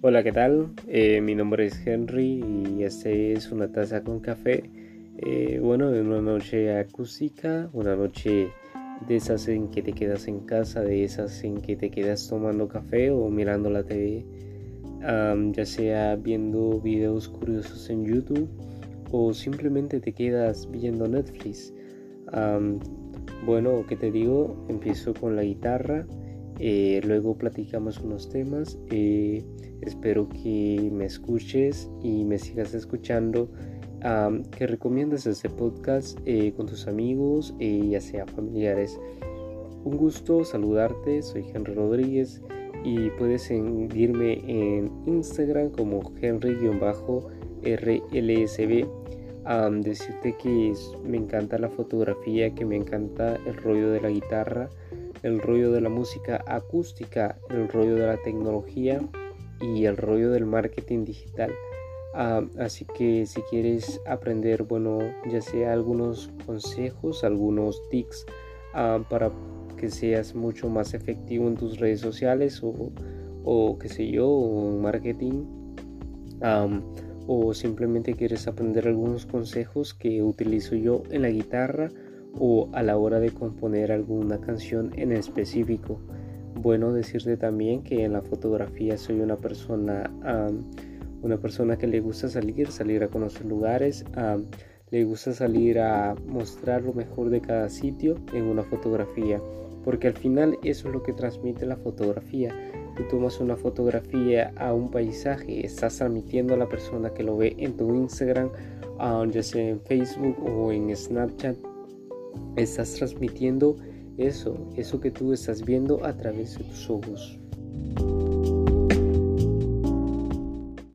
Hola, ¿qué tal? Eh, mi nombre es Henry y este es una taza con café. Eh, bueno, en una noche acústica, una noche de esas en que te quedas en casa, de esas en que te quedas tomando café o mirando la TV, ya sea viendo videos curiosos en YouTube o simplemente te quedas viendo Netflix. bueno, ¿qué te digo? Empiezo con la guitarra. Eh, luego platicamos unos temas. Eh, espero que me escuches y me sigas escuchando. que recomiendes este podcast eh, con tus amigos, ya sea familiares. Un gusto saludarte, soy Henry Rodríguez y puedes seguirme en Instagram como Henry-RLSB. decirte que me encanta la fotografía, que me encanta el rollo de la guitarra el rollo de la música acústica, el rollo de la tecnología y el rollo del marketing digital. Ah, así que si quieres aprender, bueno, ya sea algunos consejos, algunos tips ah, para que seas mucho más efectivo en tus redes sociales o, o qué sé yo, o en marketing, o simplemente quieres aprender algunos consejos que utilizo yo en la guitarra, o a la hora de componer alguna canción en específico. Bueno decirte también que en la fotografía soy una persona, una persona que le gusta salir, salir a conocer lugares, le gusta salir a mostrar lo mejor de cada sitio en una fotografía, porque al final eso es lo que transmite la fotografía. Tú tomas una fotografía a un paisaje, estás transmitiendo a la persona que lo ve en tu Instagram, ya sea en Facebook o en Snapchat estás transmitiendo eso, eso que tú estás viendo a través de tus ojos.